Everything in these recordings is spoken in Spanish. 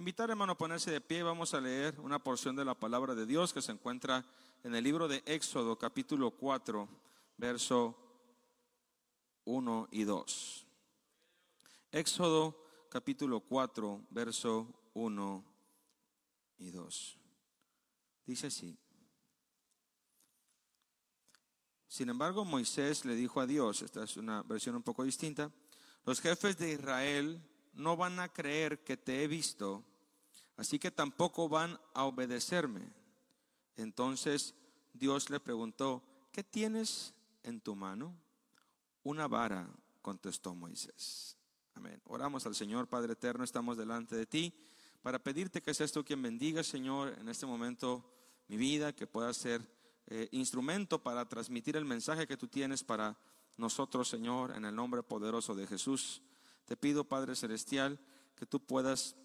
Invitar hermano a ponerse de pie, vamos a leer una porción de la palabra de Dios que se encuentra en el libro de Éxodo capítulo 4, verso 1 y 2. Éxodo capítulo 4, verso 1 y 2. Dice así. Sin embargo, Moisés le dijo a Dios, esta es una versión un poco distinta, los jefes de Israel no van a creer que te he visto, así que tampoco van a obedecerme. Entonces Dios le preguntó, ¿qué tienes en tu mano? Una vara, contestó Moisés. Amén. Oramos al Señor, Padre eterno, estamos delante de ti para pedirte que seas tú quien bendiga, Señor, en este momento mi vida, que pueda ser eh, instrumento para transmitir el mensaje que tú tienes para nosotros, Señor, en el nombre poderoso de Jesús. Te pido, Padre Celestial, que tú puedas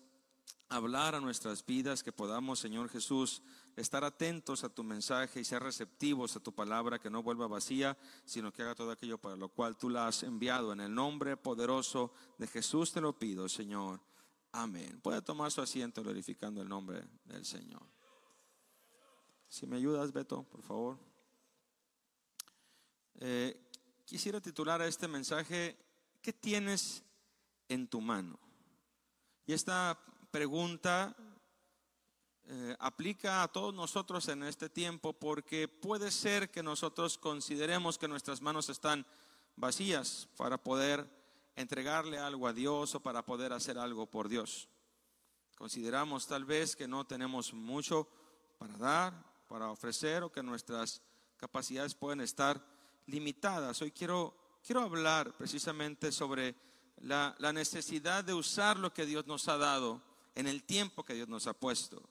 hablar a nuestras vidas, que podamos, Señor Jesús, estar atentos a tu mensaje y ser receptivos a tu palabra, que no vuelva vacía, sino que haga todo aquello para lo cual tú la has enviado. En el nombre poderoso de Jesús te lo pido, Señor. Amén. Puede tomar su asiento glorificando el nombre del Señor. Si me ayudas, Beto, por favor. Eh, quisiera titular a este mensaje, ¿qué tienes en tu mano? Y esta pregunta eh, aplica a todos nosotros en este tiempo porque puede ser que nosotros consideremos que nuestras manos están vacías para poder entregarle algo a Dios o para poder hacer algo por Dios. Consideramos tal vez que no tenemos mucho para dar, para ofrecer o que nuestras capacidades pueden estar limitadas. Hoy quiero, quiero hablar precisamente sobre la, la necesidad de usar lo que Dios nos ha dado en el tiempo que Dios nos ha puesto.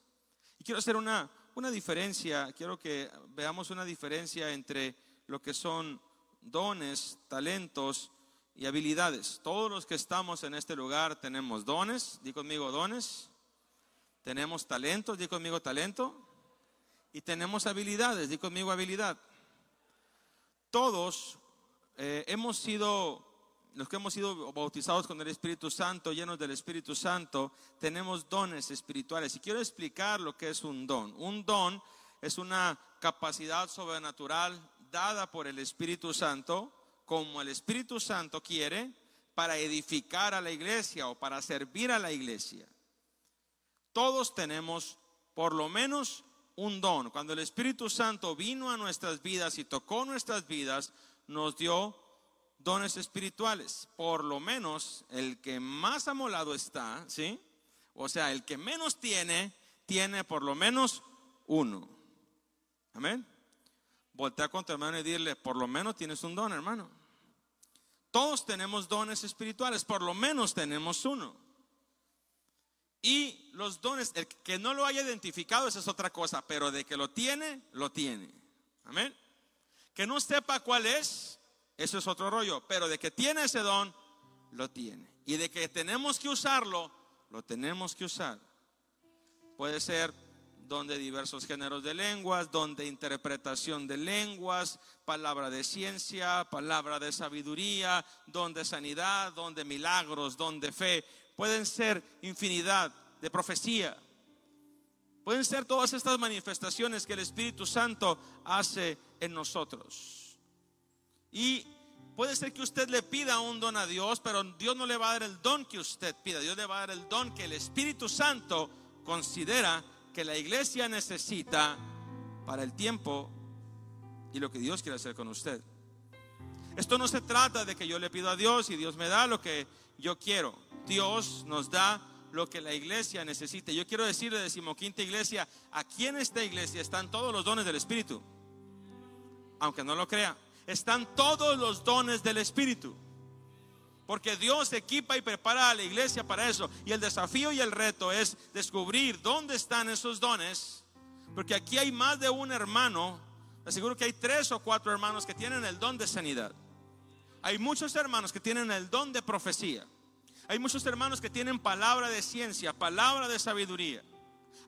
Y quiero hacer una, una diferencia, quiero que veamos una diferencia entre lo que son dones, talentos y habilidades. Todos los que estamos en este lugar tenemos dones, di conmigo dones, tenemos talentos, di conmigo talento, y tenemos habilidades, di conmigo habilidad. Todos eh, hemos sido, los que hemos sido bautizados con el Espíritu Santo, llenos del Espíritu Santo, tenemos dones espirituales. Y quiero explicar lo que es un don. Un don es una capacidad sobrenatural dada por el Espíritu Santo, como el Espíritu Santo quiere, para edificar a la iglesia o para servir a la iglesia. Todos tenemos por lo menos un don. Cuando el Espíritu Santo vino a nuestras vidas y tocó nuestras vidas, nos dio dones espirituales. Por lo menos el que más amolado está, ¿sí? O sea, el que menos tiene, tiene por lo menos uno. Amén. Voltea con tu hermano y dile, por lo menos tienes un don, hermano. Todos tenemos dones espirituales, por lo menos tenemos uno. Y los dones, el que no lo haya identificado, esa es otra cosa, pero de que lo tiene, lo tiene. Amén. Que no sepa cuál es, eso es otro rollo, pero de que tiene ese don, lo tiene. Y de que tenemos que usarlo, lo tenemos que usar. Puede ser don de diversos géneros de lenguas, don de interpretación de lenguas, palabra de ciencia, palabra de sabiduría, don de sanidad, don de milagros, don de fe pueden ser infinidad de profecía. Pueden ser todas estas manifestaciones que el Espíritu Santo hace en nosotros. Y puede ser que usted le pida un don a Dios, pero Dios no le va a dar el don que usted pida. Dios le va a dar el don que el Espíritu Santo considera que la iglesia necesita para el tiempo y lo que Dios quiere hacer con usted. Esto no se trata de que yo le pido a Dios y Dios me da lo que yo quiero. Dios nos da lo que la iglesia necesita. Yo quiero decirle, decimoquinta iglesia, aquí en esta iglesia están todos los dones del Espíritu. Aunque no lo crea, están todos los dones del Espíritu. Porque Dios equipa y prepara a la iglesia para eso. Y el desafío y el reto es descubrir dónde están esos dones. Porque aquí hay más de un hermano. Aseguro que hay tres o cuatro hermanos que tienen el don de sanidad. Hay muchos hermanos que tienen el don de profecía. Hay muchos hermanos que tienen palabra de ciencia, palabra de sabiduría.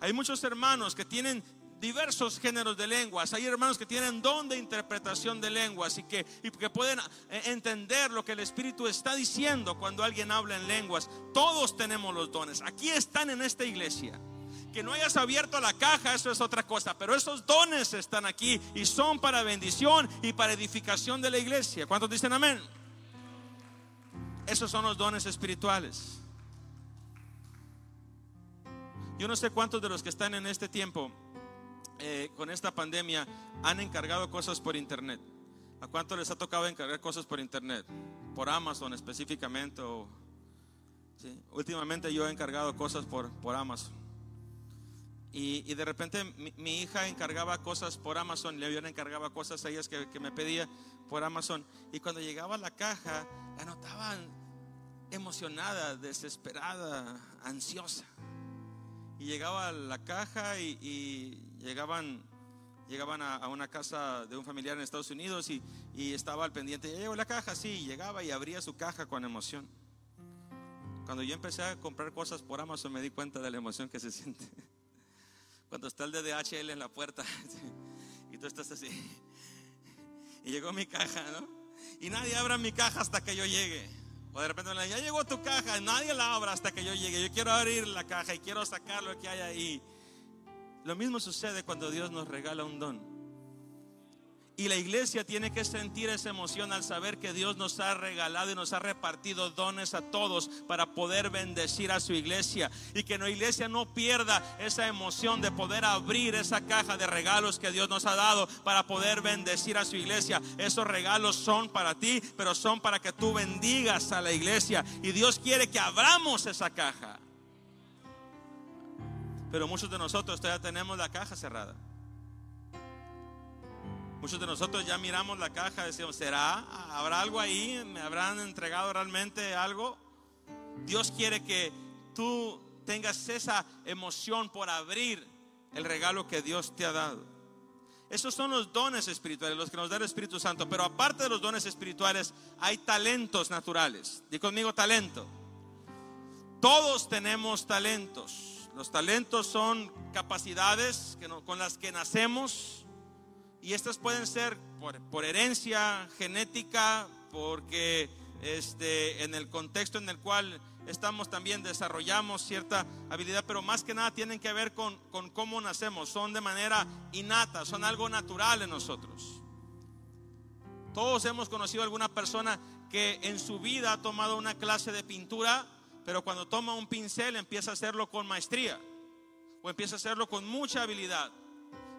Hay muchos hermanos que tienen diversos géneros de lenguas. Hay hermanos que tienen don de interpretación de lenguas y que, y que pueden eh, entender lo que el Espíritu está diciendo cuando alguien habla en lenguas. Todos tenemos los dones. Aquí están en esta iglesia. Que no hayas abierto la caja, eso es otra cosa. Pero esos dones están aquí y son para bendición y para edificación de la iglesia. ¿Cuántos dicen amén? Esos son los dones espirituales. Yo no sé cuántos de los que están en este tiempo eh, con esta pandemia han encargado cosas por internet. ¿A cuánto les ha tocado encargar cosas por internet? Por Amazon específicamente. Últimamente yo he encargado cosas por, por Amazon. Y, de repente mi, hija encargaba cosas por Amazon, le encargaba cosas a ellas que, que me pedía por Amazon. Y cuando llegaba a la caja, la notaban emocionada, desesperada, ansiosa. Y llegaba a la caja y, llegaban, llegaban a, una casa de un familiar en Estados Unidos y, estaba al pendiente. ¿Ya llegó la caja? Sí, llegaba y abría su caja con emoción. Cuando yo empecé a comprar cosas por Amazon me di cuenta de la emoción que se siente. Cuando está el DDHL en la puerta y tú estás así. Y llegó mi caja, ¿no? Y nadie abra mi caja hasta que yo llegue. O de repente ya llegó tu caja, nadie la abra hasta que yo llegue. Yo quiero abrir la caja y quiero sacar lo que hay ahí. Lo mismo sucede cuando Dios nos regala un don. Y la iglesia tiene que sentir esa emoción al saber que Dios nos ha regalado y nos ha repartido dones a todos para poder bendecir a su iglesia. Y que la iglesia no pierda esa emoción de poder abrir esa caja de regalos que Dios nos ha dado para poder bendecir a su iglesia. Esos regalos son para ti, pero son para que tú bendigas a la iglesia. Y Dios quiere que abramos esa caja. Pero muchos de nosotros todavía tenemos la caja cerrada. Muchos de nosotros ya miramos la caja decimos, ¿será? ¿Habrá algo ahí? ¿Me habrán entregado realmente algo? Dios quiere que tú tengas esa emoción por abrir el regalo que Dios te ha dado. Esos son los dones espirituales, los que nos da el Espíritu Santo. Pero aparte de los dones espirituales, hay talentos naturales. Di conmigo talento. Todos tenemos talentos. Los talentos son capacidades con las que nacemos y estas pueden ser por, herencia genética, porque este, en el contexto en el cual estamos también desarrollamos cierta habilidad, pero más que nada tienen que ver con, con cómo nacemos, son de manera innata, son algo natural en nosotros. Todos hemos conocido a alguna persona que en su vida ha tomado una clase de pintura, pero cuando toma un pincel empieza a hacerlo con maestría o empieza a hacerlo con mucha habilidad.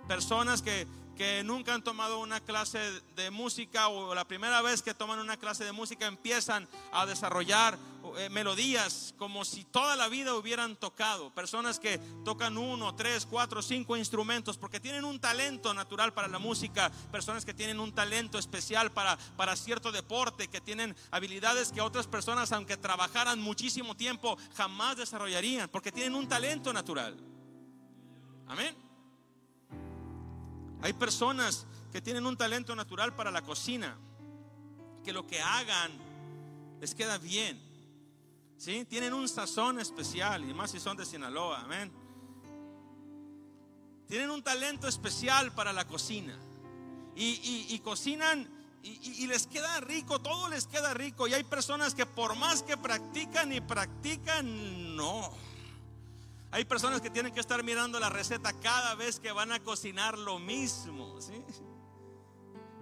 Personas que que nunca han tomado una clase de música o la primera vez que toman una clase de música empiezan a desarrollar eh, melodías como si toda la vida hubieran tocado. Personas que tocan uno, tres, cuatro, cinco instrumentos porque tienen un talento natural para la música. Personas que tienen un talento especial para, para cierto deporte, que tienen habilidades que otras personas, aunque trabajaran muchísimo tiempo, jamás desarrollarían porque tienen un talento natural. Amén. Hay personas que tienen un talento natural para la cocina, que lo que hagan les queda bien. ¿Sí? Tienen un sazón especial, y más si son de Sinaloa, amén. Tienen un talento especial para la cocina. Y, cocinan y, y, les queda rico, todo les queda rico. Y hay personas que por más que practican y practican, no. Hay personas que tienen que estar mirando la receta cada vez que van a cocinar lo mismo.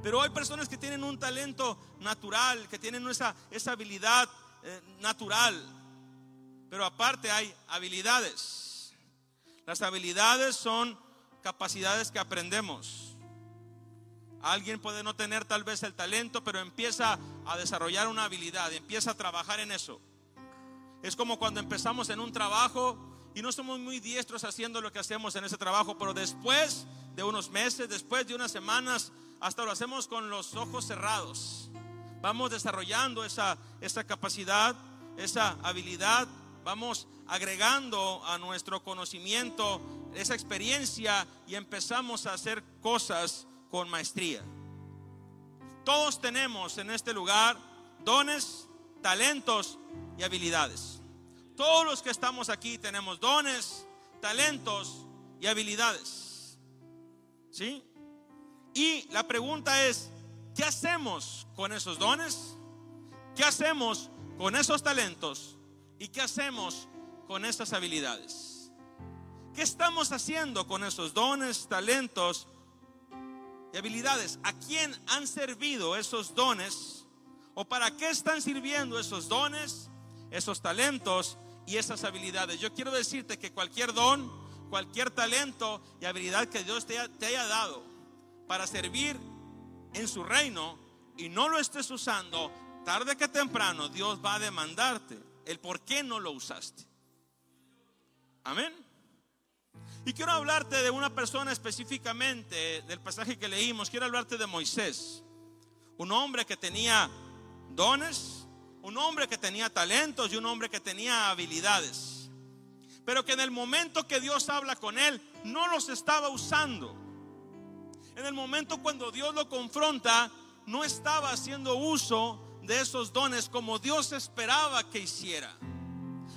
Pero hay personas que tienen un talento natural, que tienen esa, esa habilidad eh, natural. Pero aparte hay habilidades. Las habilidades son capacidades que aprendemos. Alguien puede no tener tal vez el talento, pero empieza a desarrollar una habilidad, empieza a trabajar en eso. Es como cuando empezamos en un trabajo y no somos muy diestros haciendo lo que hacemos en ese trabajo, pero después de unos meses, después de unas semanas, hasta lo hacemos con los ojos cerrados. Vamos desarrollando esa, esa capacidad, esa habilidad, vamos agregando a nuestro conocimiento esa experiencia y empezamos a hacer cosas con maestría. Todos tenemos en este lugar dones, talentos y habilidades. Todos los que estamos aquí tenemos dones, talentos y habilidades. ¿Sí? Y la pregunta es, ¿qué hacemos con esos dones? ¿Qué hacemos con esos talentos? ¿Y qué hacemos con esas habilidades? ¿Qué estamos haciendo con esos dones, talentos y habilidades? ¿A quién han servido esos dones? ¿O para qué están sirviendo esos dones, esos talentos y esas habilidades? Yo quiero decirte que cualquier don, cualquier talento y habilidad que Dios te, haya dado para servir en su reino y no lo estés usando, tarde que temprano Dios va a demandarte el por qué no lo usaste. Amén. Y quiero hablarte de una persona específicamente del pasaje que leímos. Quiero hablarte de Moisés. Un hombre que tenía dones, un hombre que tenía talentos y un hombre que tenía habilidades. Pero que en el momento que Dios habla con él, no los estaba usando. En el momento cuando Dios lo confronta, no estaba haciendo uso de esos dones como Dios esperaba que hiciera.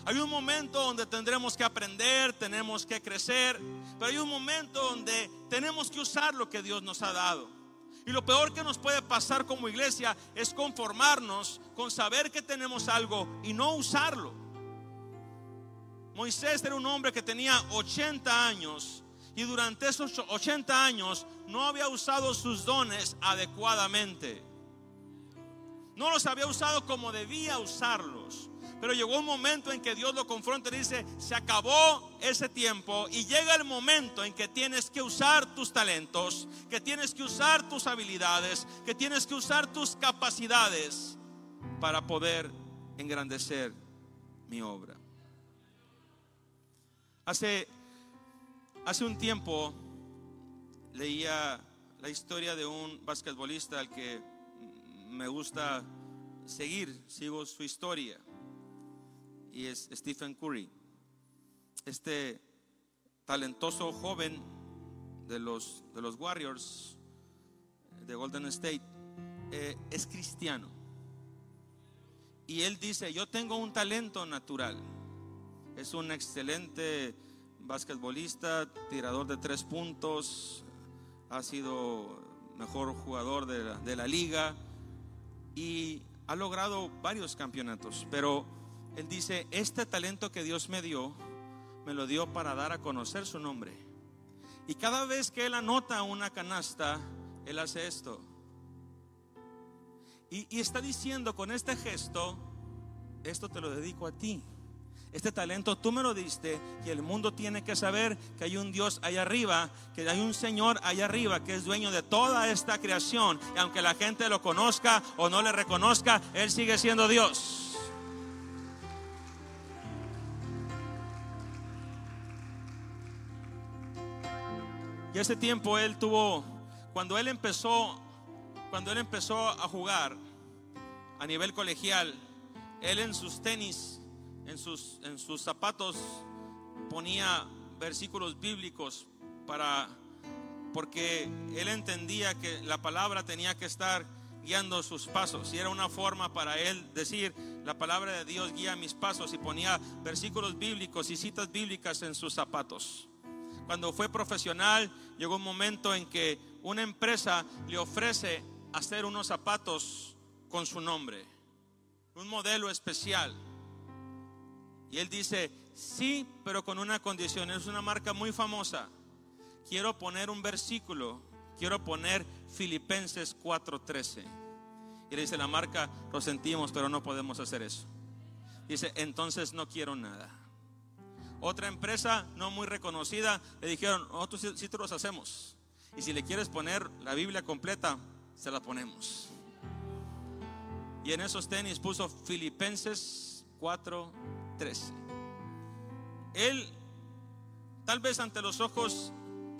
Hay un momento donde tendremos que aprender, tenemos que crecer, pero hay un momento donde tenemos que usar lo que Dios nos ha dado. Y lo peor que nos puede pasar como iglesia es conformarnos con saber que tenemos algo y no usarlo. Moisés era un hombre que tenía 80 años y durante esos 80 años no había usado sus dones adecuadamente. No los había usado como debía usarlos. Pero llegó un momento en que Dios lo confronta y dice, se acabó ese tiempo y llega el momento en que tienes que usar tus talentos, que tienes que usar tus habilidades, que tienes que usar tus capacidades para poder engrandecer mi obra. Hace, hace un tiempo leía la historia de un basquetbolista al que me gusta seguir, sigo su historia y es Stephen Curry. Este talentoso joven de los, de los Warriors de Golden State eh, es cristiano. Y él dice, yo tengo un talento natural. Es un excelente basquetbolista, tirador de tres puntos, ha sido mejor jugador de la, de la liga y ha logrado varios campeonatos, pero él dice, este talento que Dios me dio, me lo dio para dar a conocer su nombre. Y cada vez que él anota una canasta, él hace esto. Y, está diciendo con este gesto, esto te lo dedico a ti. Este talento tú me lo diste y el mundo tiene que saber que hay un Dios allá arriba, que hay un Señor allá arriba que es dueño de toda esta creación. Y aunque la gente lo conozca o no le reconozca, Él sigue siendo Dios. Ese tiempo él tuvo, cuando él empezó, cuando él empezó a jugar a nivel colegial, él en sus tenis, en sus, en sus zapatos ponía versículos bíblicos para, porque él entendía que la palabra tenía que estar guiando sus pasos. Y era una forma para él decir, la palabra de Dios guía mis pasos y ponía versículos bíblicos y citas bíblicas en sus zapatos cuando fue profesional, llegó un momento en que una empresa le ofrece hacer unos zapatos con su nombre, un modelo especial. Y él dice, sí, pero con una condición, es una marca muy famosa. Quiero poner un versículo, quiero poner Filipenses 4:13. Y le dice la marca, lo sentimos, pero no podemos hacer eso. Dice, entonces no quiero nada. Otra empresa no muy reconocida le dijeron, nosotros sí, los hacemos. Y si le quieres poner la Biblia completa, se la ponemos. Y en esos tenis puso Filipenses 4:13. Él, tal vez ante los ojos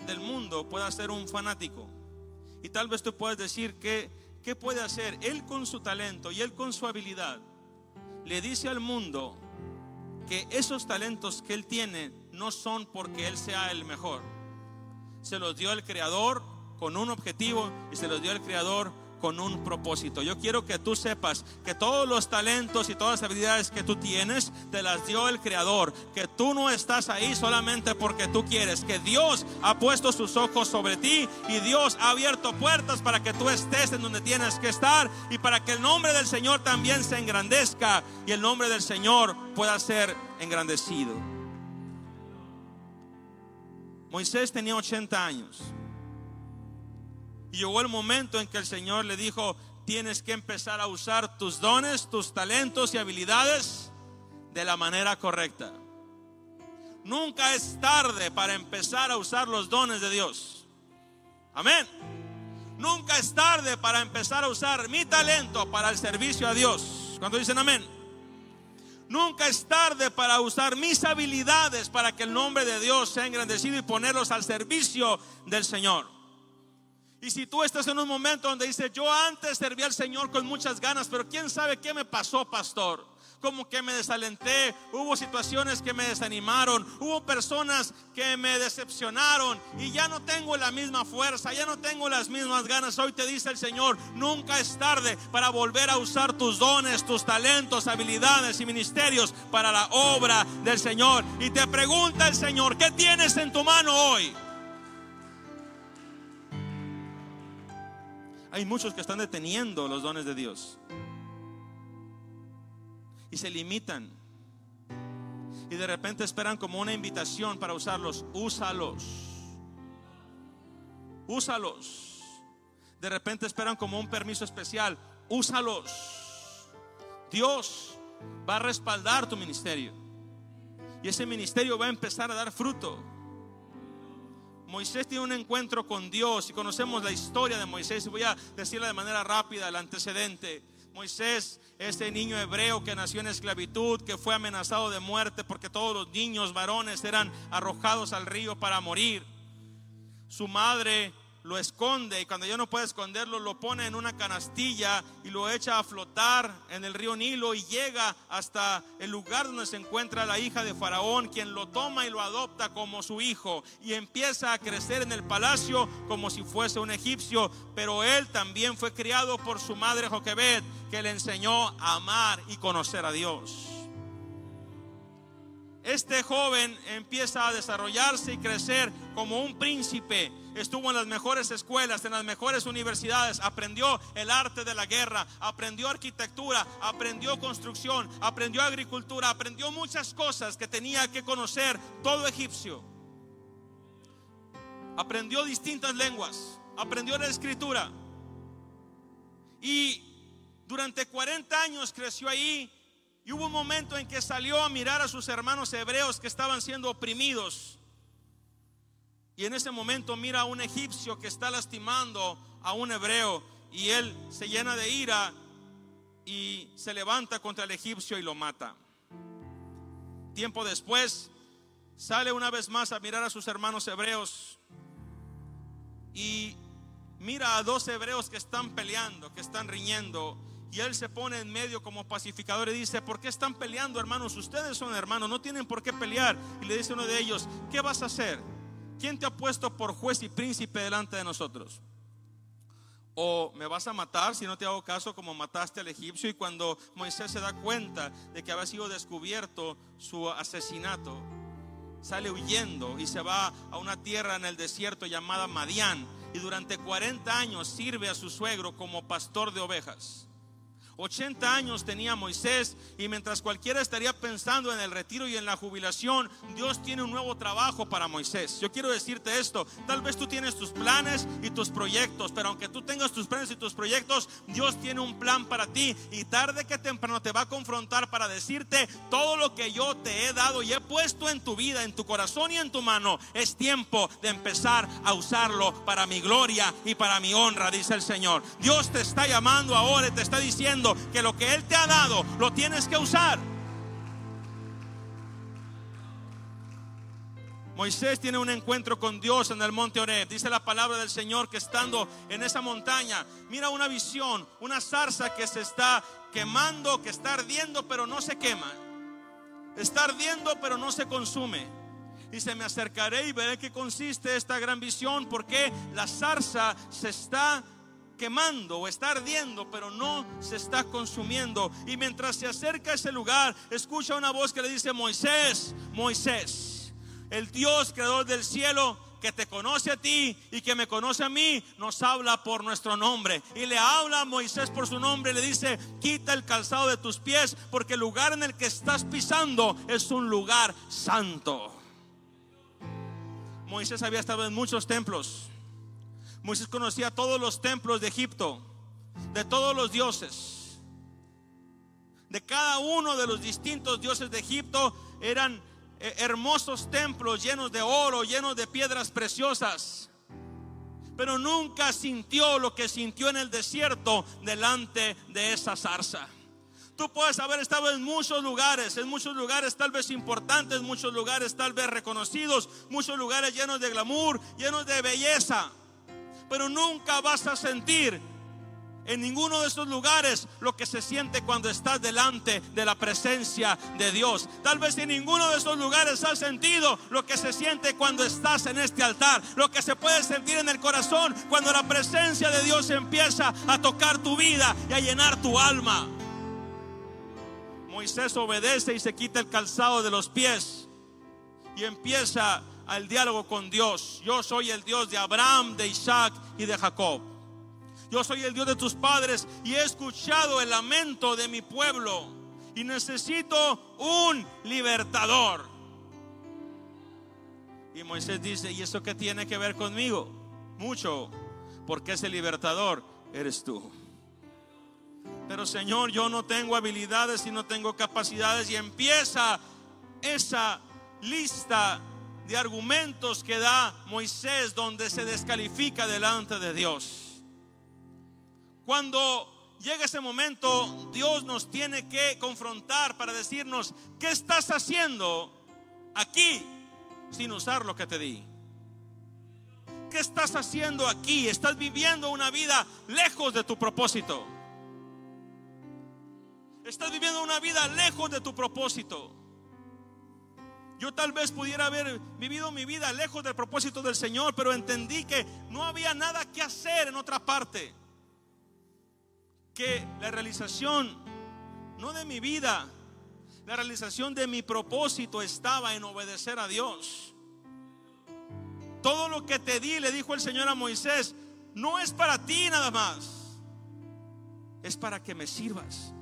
del mundo, pueda ser un fanático. Y tal vez tú puedes decir que, ¿qué puede hacer? Él con su talento y él con su habilidad le dice al mundo, que esos talentos que Él tiene no son porque Él sea el mejor. Se los dio el Creador con un objetivo y se los dio el Creador con un propósito. Yo quiero que tú sepas que todos los talentos y todas las habilidades que tú tienes te las dio el Creador, que tú no estás ahí solamente porque tú quieres, que Dios ha puesto sus ojos sobre ti y Dios ha abierto puertas para que tú estés en donde tienes que estar y para que el nombre del Señor también se engrandezca y el nombre del Señor pueda ser engrandecido. Moisés tenía 80 años. Y llegó el momento en que el Señor le dijo, tienes que empezar a usar tus dones, tus talentos y habilidades de la manera correcta. Nunca es tarde para empezar a usar los dones de Dios. Amén. Nunca es tarde para empezar a usar mi talento para el servicio a Dios. Cuando dicen amén. Nunca es tarde para usar mis habilidades para que el nombre de Dios sea engrandecido y ponerlos al servicio del Señor. Y si tú estás en un momento donde dices, yo antes serví al Señor con muchas ganas, pero quién sabe qué me pasó, pastor. Como que me desalenté, hubo situaciones que me desanimaron, hubo personas que me decepcionaron y ya no tengo la misma fuerza, ya no tengo las mismas ganas. Hoy te dice el Señor, nunca es tarde para volver a usar tus dones, tus talentos, habilidades y ministerios para la obra del Señor. Y te pregunta el Señor, ¿qué tienes en tu mano hoy? Hay muchos que están deteniendo los dones de Dios. Y se limitan. Y de repente esperan como una invitación para usarlos. Úsalos. Úsalos. De repente esperan como un permiso especial. Úsalos. Dios va a respaldar tu ministerio. Y ese ministerio va a empezar a dar fruto. Moisés tiene un encuentro con Dios y conocemos la historia de Moisés. Voy a decirla de manera rápida, el antecedente. Moisés, ese niño hebreo que nació en esclavitud, que fue amenazado de muerte porque todos los niños varones eran arrojados al río para morir. Su madre lo esconde y cuando ya no puede esconderlo lo pone en una canastilla y lo echa a flotar en el río Nilo y llega hasta el lugar donde se encuentra la hija de Faraón, quien lo toma y lo adopta como su hijo y empieza a crecer en el palacio como si fuese un egipcio, pero él también fue criado por su madre Joquebed, que le enseñó a amar y conocer a Dios. Este joven empieza a desarrollarse y crecer como un príncipe estuvo en las mejores escuelas, en las mejores universidades, aprendió el arte de la guerra, aprendió arquitectura, aprendió construcción, aprendió agricultura, aprendió muchas cosas que tenía que conocer todo egipcio. Aprendió distintas lenguas, aprendió la escritura. Y durante 40 años creció ahí y hubo un momento en que salió a mirar a sus hermanos hebreos que estaban siendo oprimidos y en ese momento mira a un egipcio que está lastimando a un hebreo y él se llena de ira y se levanta contra el egipcio y lo mata. Tiempo después sale una vez más a mirar a sus hermanos hebreos y mira a dos hebreos que están peleando, que están riñendo. Y él se pone en medio como pacificador y dice, ¿por qué están peleando hermanos? Ustedes son hermanos, no tienen por qué pelear. Y le dice uno de ellos, ¿qué vas a hacer? ¿quién te ha puesto por juez y príncipe delante de nosotros? O me vas a matar si no te hago caso como mataste al egipcio y cuando Moisés se da cuenta de que había sido descubierto su asesinato, sale huyendo y se va a una tierra en el desierto llamada Madián y durante 40 años sirve a su suegro como pastor de ovejas. 80 años tenía Moisés y mientras cualquiera estaría pensando en el retiro y en la jubilación, Dios tiene un nuevo trabajo para Moisés. Yo quiero decirte esto, tal vez tú tienes tus planes y tus proyectos, pero aunque tú tengas tus planes y tus proyectos, Dios tiene un plan para ti y tarde que temprano te va a confrontar para decirte todo lo que yo te he dado y he puesto en tu vida, en tu corazón y en tu mano. Es tiempo de empezar a usarlo para mi gloria y para mi honra, dice el Señor. Dios te está llamando ahora y te está diciendo, que lo que Él te ha dado lo tienes que usar. Moisés tiene un encuentro con Dios en el monte Oreb. Dice la palabra del Señor que estando en esa montaña, mira una visión, una zarza que se está quemando, que está ardiendo, pero no se quema. Está ardiendo, pero no se consume. Dice, me acercaré y veré qué consiste esta gran visión, porque la zarza se está quemando o está ardiendo, pero no se está consumiendo. Y mientras se acerca a ese lugar, escucha una voz que le dice, Moisés, Moisés, el Dios creador del cielo que te conoce a ti y que me conoce a mí, nos habla por nuestro nombre. Y le habla a Moisés por su nombre y le dice, quita el calzado de tus pies porque el lugar en el que estás pisando es un lugar santo. Moisés había estado en muchos templos. Moisés conocía todos los templos de Egipto, de todos los dioses. De cada uno de los distintos dioses de Egipto eran eh, hermosos templos llenos de oro, llenos de piedras preciosas. Pero nunca sintió lo que sintió en el desierto delante de esa zarza. Tú puedes haber estado en muchos lugares, en muchos lugares tal vez importantes, muchos lugares tal vez reconocidos, muchos lugares llenos de glamour, llenos de belleza. Pero nunca vas a sentir en ninguno de esos lugares lo que se siente cuando estás delante de la presencia de Dios. Tal vez en ninguno de esos lugares has sentido lo que se siente cuando estás en este altar, lo que se puede sentir en el corazón cuando la presencia de Dios empieza a tocar tu vida y a llenar tu alma. Moisés obedece y se quita el calzado de los pies y empieza al diálogo con Dios. Yo soy el Dios de Abraham, de Isaac y de Jacob. Yo soy el Dios de tus padres y he escuchado el lamento de mi pueblo y necesito un libertador. Y Moisés dice, ¿y eso qué tiene que ver conmigo? Mucho, porque ese libertador eres tú. Pero Señor, yo no tengo habilidades y no tengo capacidades y empieza esa lista de argumentos que da Moisés donde se descalifica delante de Dios. Cuando llega ese momento, Dios nos tiene que confrontar para decirnos, ¿qué estás haciendo aquí sin usar lo que te di? ¿Qué estás haciendo aquí? Estás viviendo una vida lejos de tu propósito. Estás viviendo una vida lejos de tu propósito. Yo tal vez pudiera haber vivido mi vida lejos del propósito del Señor, pero entendí que no había nada que hacer en otra parte que la realización, no de mi vida, la realización de mi propósito estaba en obedecer a Dios. Todo lo que te di, le dijo el Señor a Moisés, no es para ti nada más, es para que me sirvas.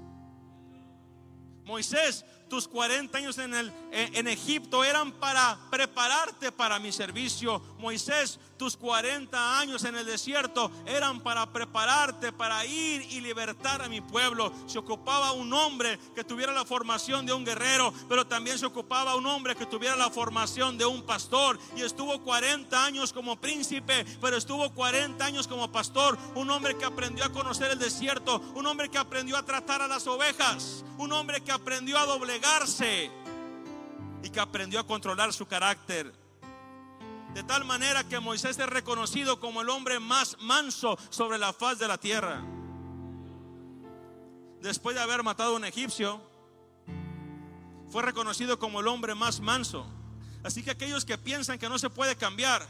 Moisés, tus 40 años en, el, en Egipto eran para prepararte para mi servicio. Moisés, tus 40 años en el desierto eran para prepararte para ir y libertar a mi pueblo. Se ocupaba un hombre que tuviera la formación de un guerrero, pero también se ocupaba un hombre que tuviera la formación de un pastor. Y estuvo 40 años como príncipe, pero estuvo 40 años como pastor. Un hombre que aprendió a conocer el desierto, un hombre que aprendió a tratar a las ovejas, un hombre que aprendió a doblegarse y que aprendió a controlar su carácter. De tal manera que Moisés es reconocido como el hombre más manso sobre la faz de la tierra. Después de haber matado a un egipcio, fue reconocido como el hombre más manso. Así que aquellos que piensan que no se puede cambiar,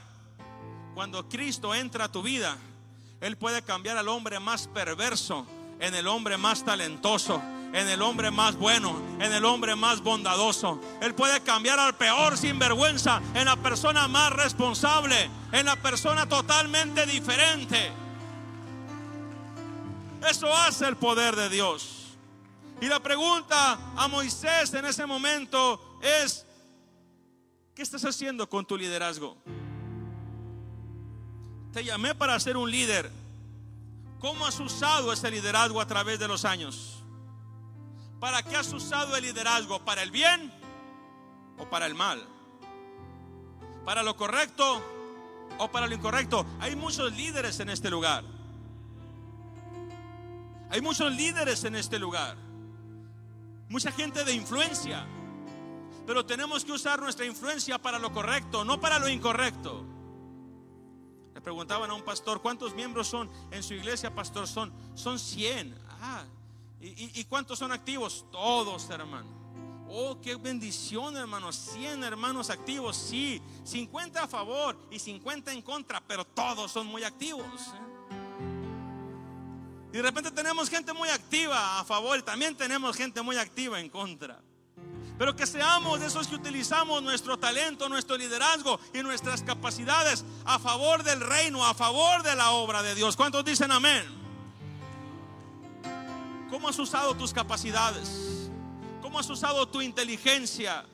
cuando Cristo entra a tu vida, Él puede cambiar al hombre más perverso en el hombre más talentoso, en el hombre más bueno, en el hombre más bondadoso. Él puede cambiar al peor sinvergüenza en la persona más responsable, en la persona totalmente diferente. Eso hace el poder de Dios. Y la pregunta a Moisés en ese momento es, ¿qué estás haciendo con tu liderazgo? Te llamé para ser un líder. ¿Cómo has usado ese liderazgo a través de los años? ¿Para qué has usado el liderazgo? ¿Para el bien o para el mal? ¿Para lo correcto o para lo incorrecto? Hay muchos líderes en este lugar. Hay muchos líderes en este lugar. Mucha gente de influencia. Pero tenemos que usar nuestra influencia para lo correcto, no para lo incorrecto. Le preguntaban a un pastor, ¿cuántos miembros son en su iglesia, pastor? Son, son 100. Ah, ¿Y, cuántos son activos? Todos, hermano. Oh, qué bendición, hermano. 100 hermanos activos, sí. 50 a favor y 50 en contra, pero todos son muy activos. ¿eh? Y de repente tenemos gente muy activa a favor y también tenemos gente muy activa en contra. Pero que seamos de esos que utilizamos nuestro talento, nuestro liderazgo y nuestras capacidades a favor del reino, a favor de la obra de Dios. ¿Cuántos dicen amén? ¿Cómo has usado tus capacidades? ¿Cómo has usado tu inteligencia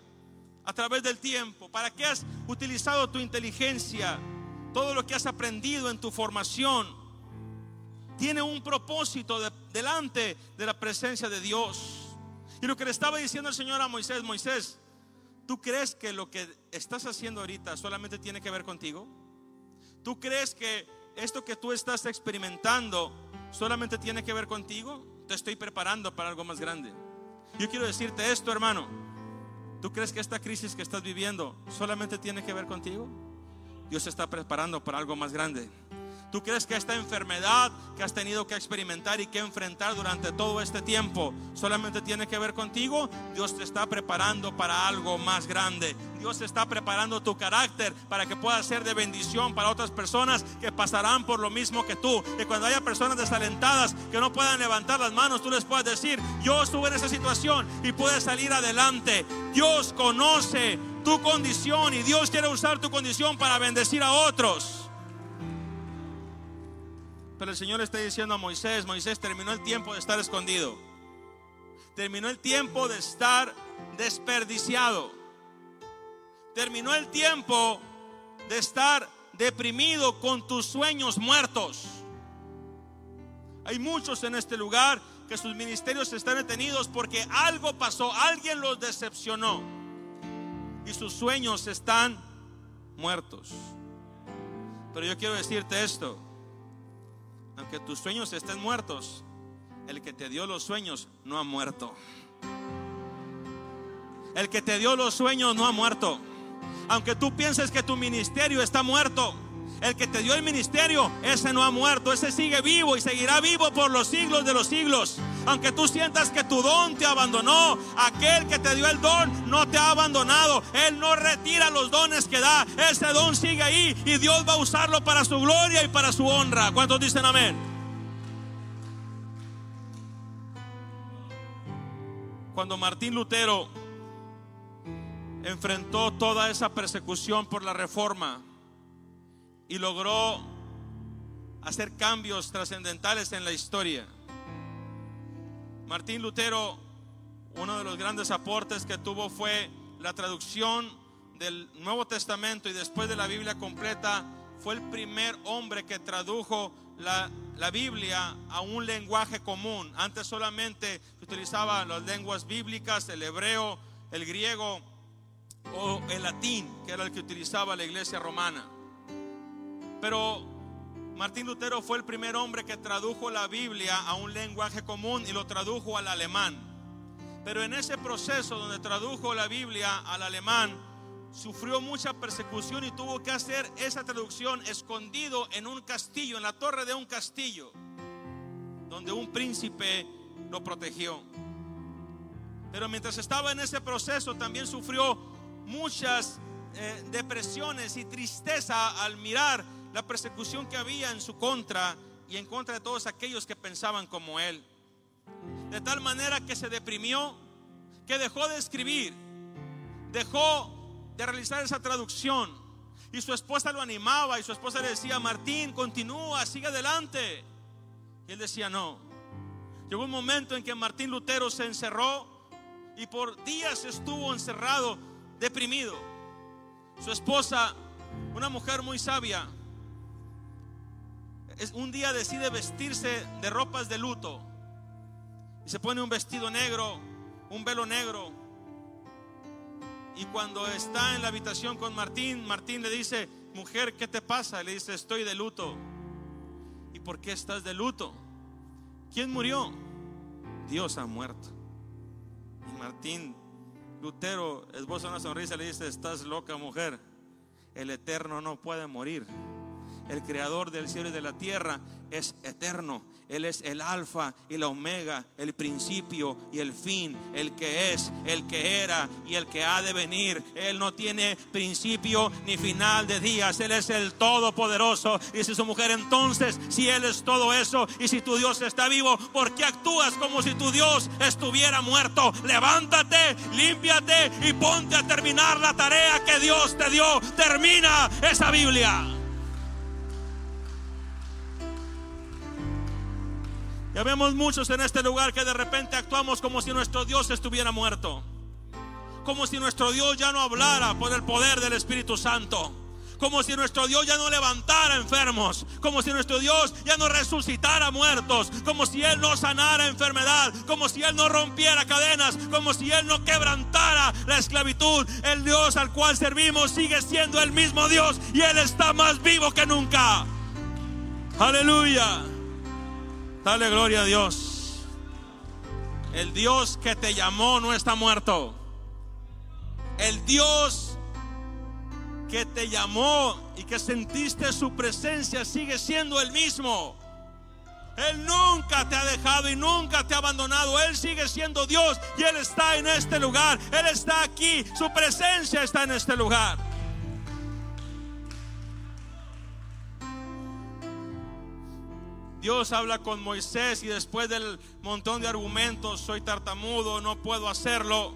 a través del tiempo? ¿Para qué has utilizado tu inteligencia? Todo lo que has aprendido en tu formación tiene un propósito delante de la presencia de Dios. Y lo que le estaba diciendo el Señor a Moisés, Moisés, ¿tú crees que lo que estás haciendo ahorita solamente tiene que ver contigo? ¿Tú crees que esto que tú estás experimentando solamente tiene que ver contigo? Te estoy preparando para algo más grande. Yo quiero decirte esto, hermano. ¿Tú crees que esta crisis que estás viviendo solamente tiene que ver contigo? Dios está preparando para algo más grande. ¿Tú crees que esta enfermedad que has tenido que experimentar y que enfrentar durante todo este tiempo solamente tiene que ver contigo? Dios te está preparando para algo más grande. Dios está preparando tu carácter para que pueda ser de bendición para otras personas que pasarán por lo mismo que tú. Y cuando haya personas desalentadas que no puedan levantar las manos, tú les puedes decir, yo estuve en esa situación y pude salir adelante. Dios conoce tu condición y Dios quiere usar tu condición para bendecir a otros. Pero el Señor está diciendo a Moisés, Moisés terminó el tiempo de estar escondido. Terminó el tiempo de estar desperdiciado. Terminó el tiempo de estar deprimido con tus sueños muertos. Hay muchos en este lugar que sus ministerios están detenidos porque algo pasó, alguien los decepcionó y sus sueños están muertos. Pero yo quiero decirte esto, aunque tus sueños estén muertos, el que te dio los sueños no ha muerto. El que te dio los sueños no ha muerto. Aunque tú pienses que tu ministerio está muerto, el que te dio el ministerio, ese no ha muerto, ese sigue vivo y seguirá vivo por los siglos de los siglos. Aunque tú sientas que tu don te abandonó, aquel que te dio el don no te ha abandonado. Él no retira los dones que da. Ese don sigue ahí y Dios va a usarlo para su gloria y para su honra. ¿Cuántos dicen amén? Cuando Martín Lutero enfrentó toda esa persecución por la reforma y logró hacer cambios trascendentales en la historia. Martín Lutero, uno de los grandes aportes que tuvo fue la traducción del Nuevo Testamento y después de la Biblia completa, fue el primer hombre que tradujo la, Biblia a un lenguaje común. Antes solamente utilizaba las lenguas bíblicas, el hebreo, el griego o el latín, que era el que utilizaba la iglesia romana. Pero Martín Lutero fue el primer hombre que tradujo la Biblia a un lenguaje común y lo tradujo al alemán. Pero en ese proceso donde tradujo la Biblia al alemán, sufrió mucha persecución y tuvo que hacer esa traducción escondido en un castillo, en la torre de un castillo, donde un príncipe lo protegió. Pero mientras estaba en ese proceso también sufrió muchas eh, depresiones y tristeza al mirar la persecución que había en su contra y en contra de todos aquellos que pensaban como él. De tal manera que se deprimió, que dejó de escribir, dejó de realizar esa traducción. Y su esposa lo animaba y su esposa le decía, Martín, continúa, sigue adelante. Y él decía, no. Llegó un momento en que Martín Lutero se encerró y por días estuvo encerrado, deprimido. Su esposa, una mujer muy sabia, un día decide vestirse de ropas de luto y se pone un vestido negro, un velo negro. Y cuando está en la habitación con Martín, Martín le dice, mujer, ¿qué te pasa? Le dice, estoy de luto. ¿Y por qué estás de luto? ¿Quién murió? Dios ha muerto. Y Martín Lutero esboza una sonrisa y le dice, estás loca mujer, el eterno no puede morir el creador del cielo y de la tierra, es eterno. Él es el alfa y la omega, el principio y el fin, el que es, el que era y el que ha de venir. Él no tiene principio ni final de días. Él es el todopoderoso. Dice su mujer, entonces, si Él es todo eso y si tu Dios está vivo, ¿por qué actúas como si tu Dios estuviera muerto? Levántate, límpiate y ponte a terminar la tarea que Dios te dio. Termina esa Biblia. Ya vemos muchos en este lugar que de repente actuamos como si nuestro Dios estuviera muerto. Como si nuestro Dios ya no hablara por el poder del Espíritu Santo. Como si nuestro Dios ya no levantara enfermos. Como si nuestro Dios ya no resucitara muertos. Como si Él no sanara enfermedad. Como si Él no rompiera cadenas. Como si Él no quebrantara la esclavitud. El Dios al cual servimos sigue siendo el mismo Dios. Y Él está más vivo que nunca. Aleluya. Dale gloria a Dios. El Dios que te llamó no está muerto. El Dios que te llamó y que sentiste su presencia sigue siendo el mismo. Él nunca te ha dejado y nunca te ha abandonado. Él sigue siendo Dios y Él está en este lugar. Él está aquí. Su presencia está en este lugar. Dios habla con Moisés y después del montón de argumentos, soy tartamudo, no puedo hacerlo,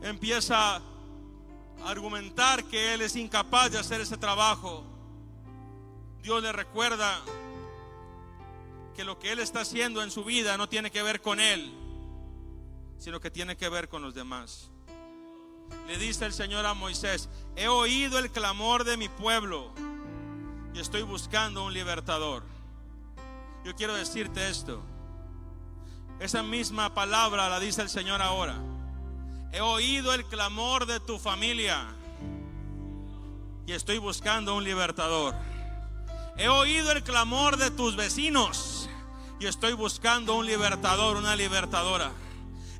empieza a argumentar que él es incapaz de hacer ese trabajo. Dios le recuerda que lo que él está haciendo en su vida no tiene que ver con él, sino que tiene que ver con los demás. Le dice el Señor a Moisés, he oído el clamor de mi pueblo y estoy buscando un libertador. Yo quiero decirte esto. Esa misma palabra la dice el Señor ahora. He oído el clamor de tu familia y estoy buscando un libertador. He oído el clamor de tus vecinos y estoy buscando un libertador, una libertadora.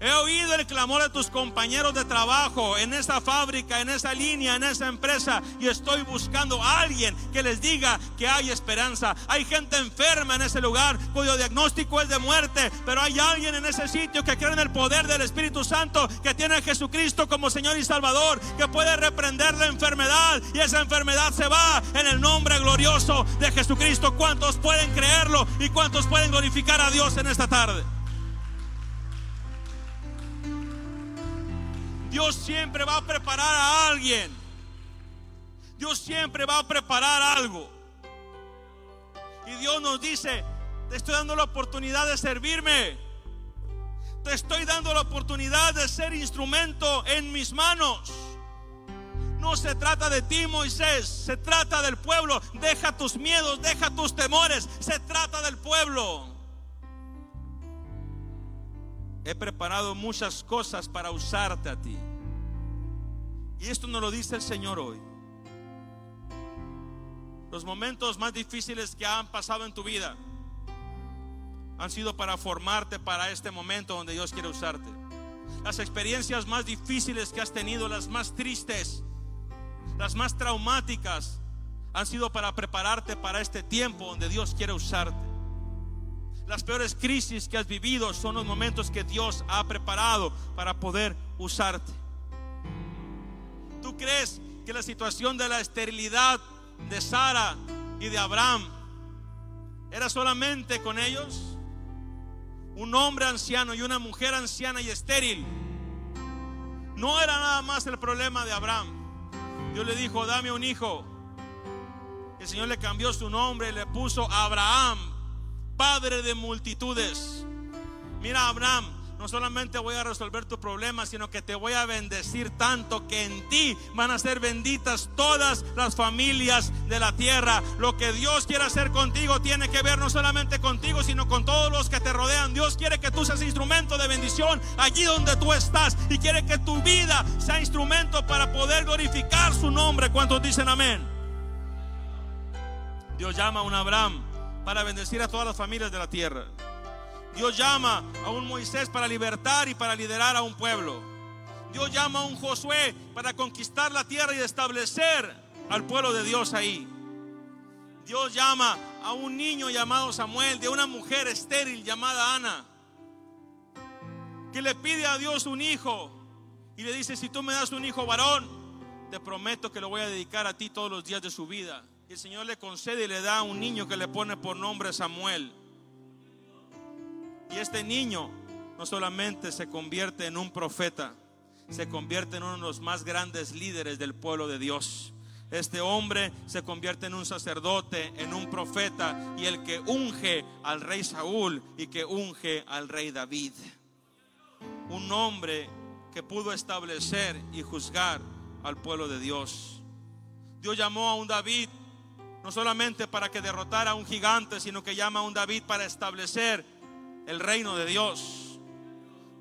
He oído el clamor de tus compañeros de trabajo en esa fábrica, en esa línea, en esa empresa y estoy buscando a alguien que les diga que hay esperanza. Hay gente enferma en ese lugar cuyo diagnóstico es de muerte, pero hay alguien en ese sitio que cree en el poder del Espíritu Santo, que tiene a Jesucristo como Señor y Salvador, que puede reprender la enfermedad y esa enfermedad se va en el nombre glorioso de Jesucristo. ¿Cuántos pueden creerlo y cuántos pueden glorificar a Dios en esta tarde? Dios siempre va a preparar a alguien. Dios siempre va a preparar algo. Y Dios nos dice, te estoy dando la oportunidad de servirme. Te estoy dando la oportunidad de ser instrumento en mis manos. No se trata de ti, Moisés, se trata del pueblo. Deja tus miedos, deja tus temores. Se trata del pueblo. He preparado muchas cosas para usarte a ti. Y esto nos lo dice el Señor hoy. Los momentos más difíciles que han pasado en tu vida han sido para formarte para este momento donde Dios quiere usarte. Las experiencias más difíciles que has tenido, las más tristes, las más traumáticas, han sido para prepararte para este tiempo donde Dios quiere usarte. Las peores crisis que has vivido son los momentos que Dios ha preparado para poder usarte. ¿Tú crees que la situación de la esterilidad de Sara y de Abraham era solamente con ellos? Un hombre anciano y una mujer anciana y estéril. No era nada más el problema de Abraham. Dios le dijo, dame un hijo. El Señor le cambió su nombre y le puso Abraham Padre de multitudes. Mira, Abraham, no solamente voy a resolver tu problema, sino que te voy a bendecir tanto que en ti van a ser benditas todas las familias de la tierra. Lo que Dios quiere hacer contigo tiene que ver no solamente contigo, sino con todos los que te rodean. Dios quiere que tú seas instrumento de bendición allí donde tú estás y quiere que tu vida sea instrumento para poder glorificar su nombre. ¿Cuántos dicen amén? Dios llama a un Abraham para bendecir a todas las familias de la tierra. Dios llama a un Moisés para libertar y para liderar a un pueblo. Dios llama a un Josué para conquistar la tierra y establecer al pueblo de Dios ahí. Dios llama a un niño llamado Samuel, de una mujer estéril llamada Ana, que le pide a Dios un hijo y le dice, si tú me das un hijo varón, te prometo que lo voy a dedicar a ti todos los días de su vida. El Señor le concede y le da un niño que le pone por nombre Samuel. Y este niño no solamente se convierte en un profeta, se convierte en uno de los más grandes líderes del pueblo de Dios. Este hombre se convierte en un sacerdote, en un profeta y el que unge al rey Saúl y que unge al rey David. Un hombre que pudo establecer y juzgar al pueblo de Dios. Dios llamó a un David no solamente para que derrotara a un gigante, sino que llama a un David para establecer el reino de Dios.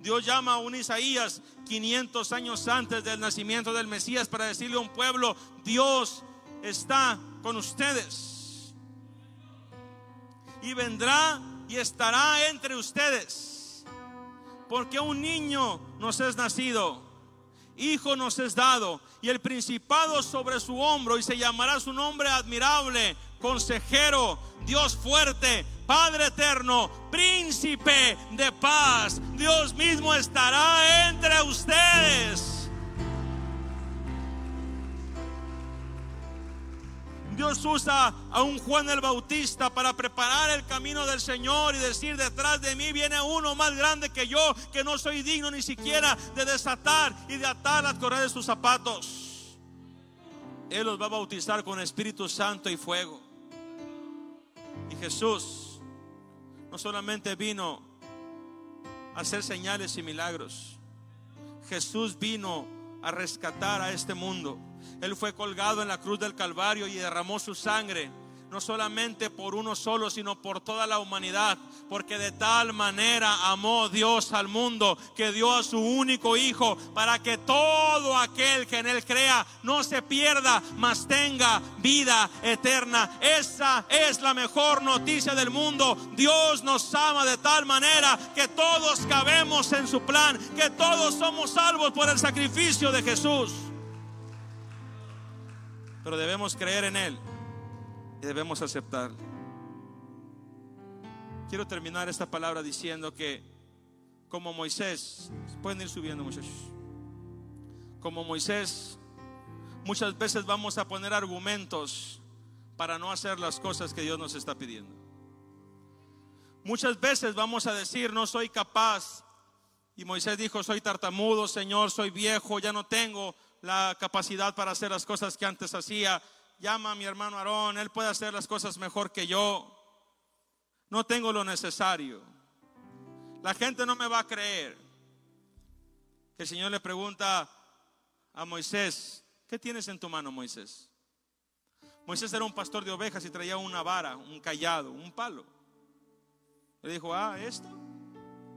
Dios llama a un Isaías 500 años antes del nacimiento del Mesías para decirle a un pueblo, Dios está con ustedes. Y vendrá y estará entre ustedes. Porque un niño nos es nacido, hijo nos es dado, y el principado sobre su hombro, y se llamará su nombre admirable, consejero, Dios fuerte, Padre eterno, príncipe de paz. Dios mismo estará entre ustedes. Dios usa a un Juan el Bautista para preparar el camino del Señor y decir, detrás de mí viene uno más grande que yo, que no soy digno ni siquiera de desatar y de atar las correas de sus zapatos. Él los va a bautizar con Espíritu Santo y fuego. Y Jesús no solamente vino a hacer señales y milagros, Jesús vino a rescatar a este mundo. Él fue colgado en la cruz del Calvario y derramó su sangre no solamente por uno solo, sino por toda la humanidad, porque de tal manera amó Dios al mundo que dio a su único Hijo para que todo aquel que en Él crea no se pierda, mas tenga vida eterna. Esa es la mejor noticia del mundo. Dios nos ama de tal manera que todos cabemos en su plan, que todos somos salvos por el sacrificio de Jesús. Pero debemos creer en Él y debemos aceptar. Quiero terminar esta palabra diciendo que como Moisés, pueden ir subiendo muchachos, como Moisés, muchas veces vamos a poner argumentos para no hacer las cosas que Dios nos está pidiendo. Muchas veces vamos a decir, no soy capaz. Y Moisés dijo, soy tartamudo, Señor, soy viejo, ya no tengo la capacidad para hacer las cosas que antes hacía llama a mi hermano Aarón, él puede hacer las cosas mejor que yo. No tengo lo necesario. La gente no me va a creer. Que el Señor le pregunta a Moisés, ¿qué tienes en tu mano, Moisés? Moisés era un pastor de ovejas y traía una vara, un callado, un palo. Le dijo, ah, esto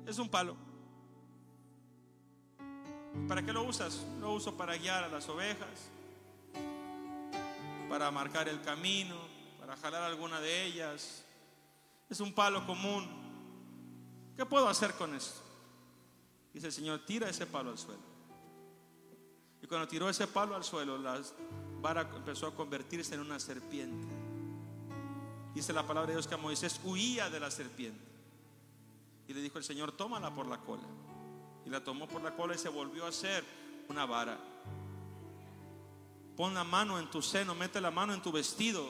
es un palo. ¿Para qué lo usas? Lo uso para guiar a las ovejas para marcar el camino, para jalar alguna de ellas. Es un palo común. ¿Qué puedo hacer con esto? Dice el Señor, tira ese palo al suelo. Y cuando tiró ese palo al suelo, la vara empezó a convertirse en una serpiente. Dice la palabra de Dios que Moisés huía de la serpiente. Y le dijo el Señor, tómala por la cola. Y la tomó por la cola y se volvió a hacer una vara. Pon la mano en tu seno, mete la mano en tu vestido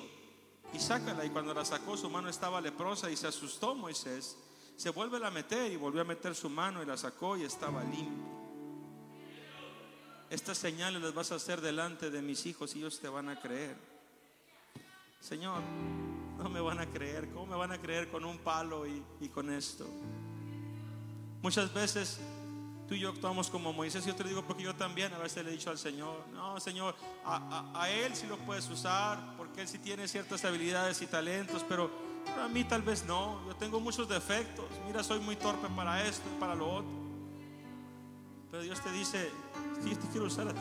y sácala. Y cuando la sacó, su mano estaba leprosa y se asustó Moisés. Se vuelve a meter y volvió a meter su mano y la sacó y estaba limpia. Estas señales las vas a hacer delante de mis hijos y ellos te van a creer. Señor, no me van a creer. ¿Cómo me van a creer con un palo y, y con esto? Muchas veces Y yo actuamos como Moisés. Yo te digo porque yo también a veces le he dicho al Señor, no, Señor, a, Él sí lo puedes usar, porque Él sí tiene ciertas habilidades y talentos, pero a mí tal vez no. Yo tengo muchos defectos. Mira, soy muy torpe para esto y para lo otro. Pero Dios te dice, yo te quiero usar a ti.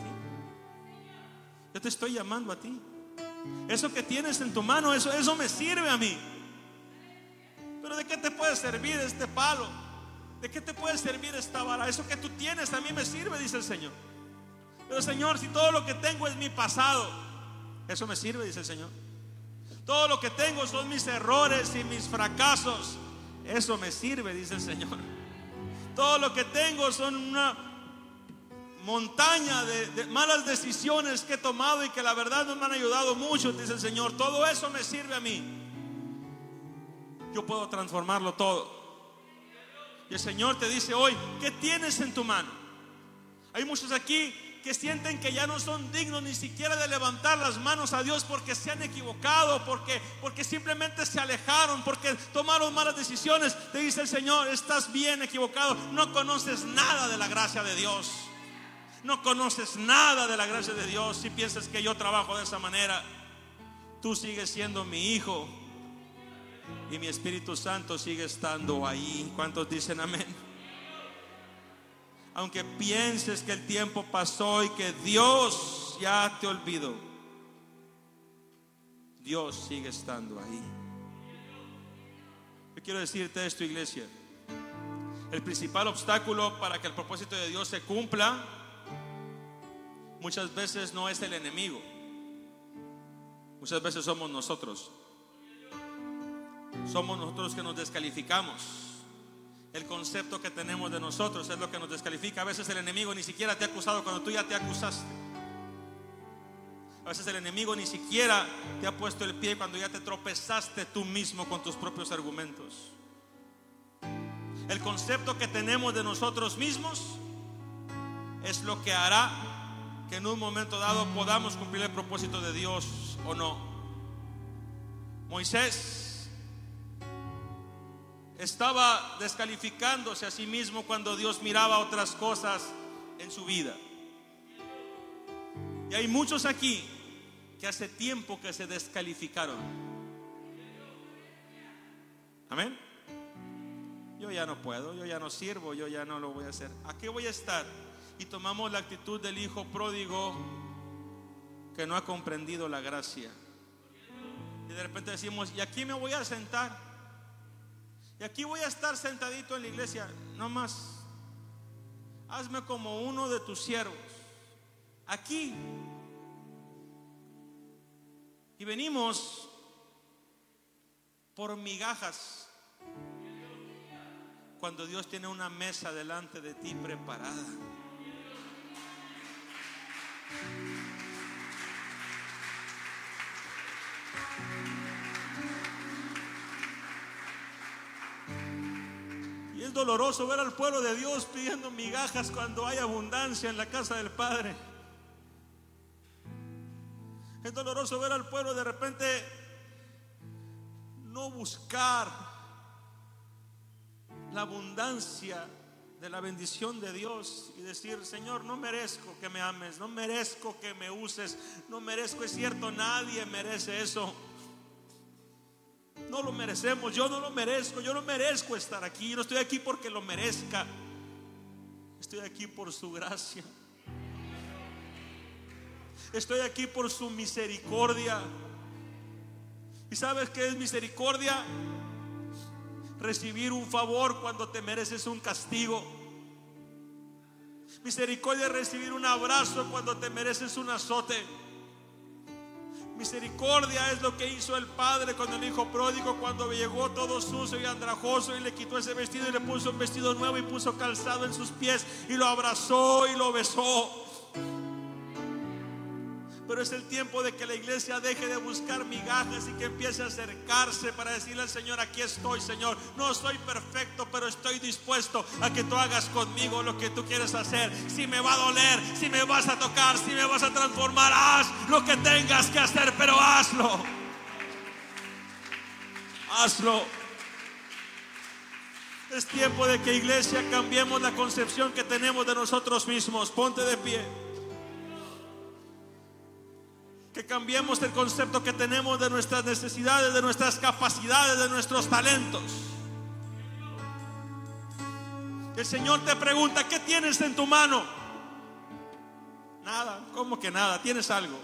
Yo te estoy llamando a ti. Eso que tienes en tu mano, eso, eso me sirve a mí. Pero ¿de qué te puede servir este palo? ¿De qué te puede servir esta vara? Eso que tú tienes a mí me sirve, dice el Señor. Pero Señor, si todo lo que tengo es mi pasado, eso me sirve, dice el Señor. Todo lo que tengo son mis errores y mis fracasos. Eso me sirve, dice el Señor. Todo lo que tengo son una montaña de, malas decisiones que he tomado y que la verdad no me han ayudado mucho, dice el Señor. Todo eso me sirve a mí. Yo puedo transformarlo todo. Y el Señor te dice hoy, ¿qué tienes en tu mano? Hay muchos aquí que sienten que ya no son dignos ni siquiera de levantar las manos a Dios porque se han equivocado, porque, porque simplemente se alejaron, porque tomaron malas decisiones. Te dice el Señor, estás bien equivocado, no conoces nada de la gracia de Dios. No conoces nada de la gracia de Dios si piensas que yo trabajo de esa manera. Tú sigues siendo mi hijo y mi Espíritu Santo sigue estando ahí. ¿Cuántos dicen amén? aunque pienses que el tiempo pasó y que Dios ya te olvidó, Dios sigue estando ahí. Yo quiero decirte esto, iglesia. El principal obstáculo para que el propósito de Dios se cumpla muchas veces no es el enemigo. Muchas veces somos nosotros. Somos nosotros que nos descalificamos el concepto que tenemos de nosotros es lo que nos descalifica. A veces el enemigo ni siquiera te ha acusado cuando tú ya te acusaste. A veces el enemigo ni siquiera te ha puesto el pie cuando ya te tropezaste tú mismo con tus propios argumentos. El concepto que tenemos de nosotros mismos es lo que hará que en un momento dado podamos cumplir el propósito de Dios o no. Moisés estaba descalificándose a sí mismo cuando Dios miraba otras cosas en su vida. Y hay muchos aquí que hace tiempo que se descalificaron. Amén. Yo ya no puedo, yo ya no sirvo, yo ya no lo voy a hacer. ¿A qué voy a estar? Y tomamos la actitud del hijo pródigo que no ha comprendido la gracia. Y de repente decimos, ¿y aquí me voy a sentar? Y aquí voy a estar sentadito en la iglesia, no más. Hazme como uno de tus siervos. Aquí. Y venimos por migajas. Cuando Dios tiene una mesa delante de ti preparada. Doloroso ver al pueblo de Dios pidiendo migajas cuando hay abundancia en la casa del Padre. Es doloroso ver al pueblo de repente no buscar la abundancia de la bendición de Dios y decir, Señor, no merezco que me ames, no merezco que me uses, no merezco, es cierto, nadie merece eso. No lo merecemos, yo no lo merezco, yo no merezco estar aquí, yo no estoy aquí porque lo merezca, estoy aquí por su gracia. Estoy aquí por su misericordia. ¿Y sabes qué es misericordia? Recibir un favor cuando te mereces un castigo. Misericordia es recibir un abrazo cuando te mereces un azote. Misericordia es lo que hizo el padre con el hijo pródigo cuando llegó todo sucio y andrajoso y le quitó ese vestido y le puso un vestido nuevo y puso calzado en sus pies y lo abrazó y lo besó. Pero es el tiempo de que la iglesia deje de buscar migajas y que empiece a acercarse para decirle al Señor, aquí estoy, Señor. No soy perfecto, pero estoy dispuesto a que tú hagas conmigo lo que tú quieres hacer. Si me va a doler, si me vas a tocar, si me vas a transformar, haz lo que tengas que hacer, pero hazlo. Hazlo. Es tiempo de que iglesia cambiemos la concepción que tenemos de nosotros mismos. Ponte de pie que cambiemos el concepto que tenemos de nuestras necesidades, de nuestras capacidades, de nuestros talentos. El Señor te pregunta, ¿qué tienes en tu mano? Nada, ¿cómo que nada? ¿Tienes algo?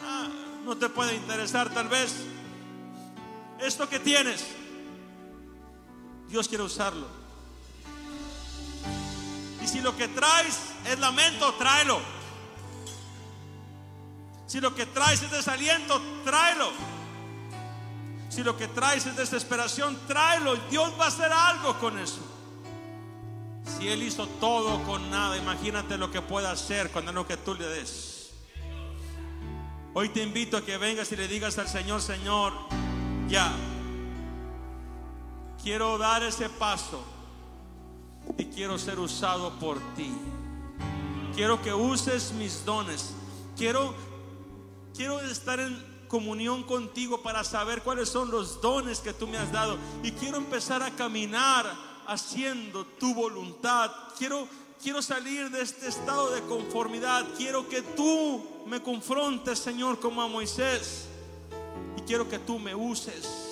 Ah, no te puede interesar tal vez. Esto que tienes, Dios quiere usarlo. Y si lo que traes es lamento, tráelo. Si lo que traes es desaliento, tráelo. Si lo que traes es desesperación, tráelo. Dios va a hacer algo con eso. Si Él hizo todo con nada, imagínate lo que puede hacer cuando lo que tú le des. Hoy te invito a que vengas y le digas al Señor, Señor, ya, quiero dar ese paso y quiero ser usado por ti. Quiero que uses mis dones. Quiero, quiero estar en comunión contigo para saber cuáles son los dones que tú me has dado. Y quiero empezar a caminar haciendo tu voluntad. Quiero, quiero salir de este estado de conformidad. Quiero que tú me confrontes, Señor, como a Moisés. Y quiero que tú me uses.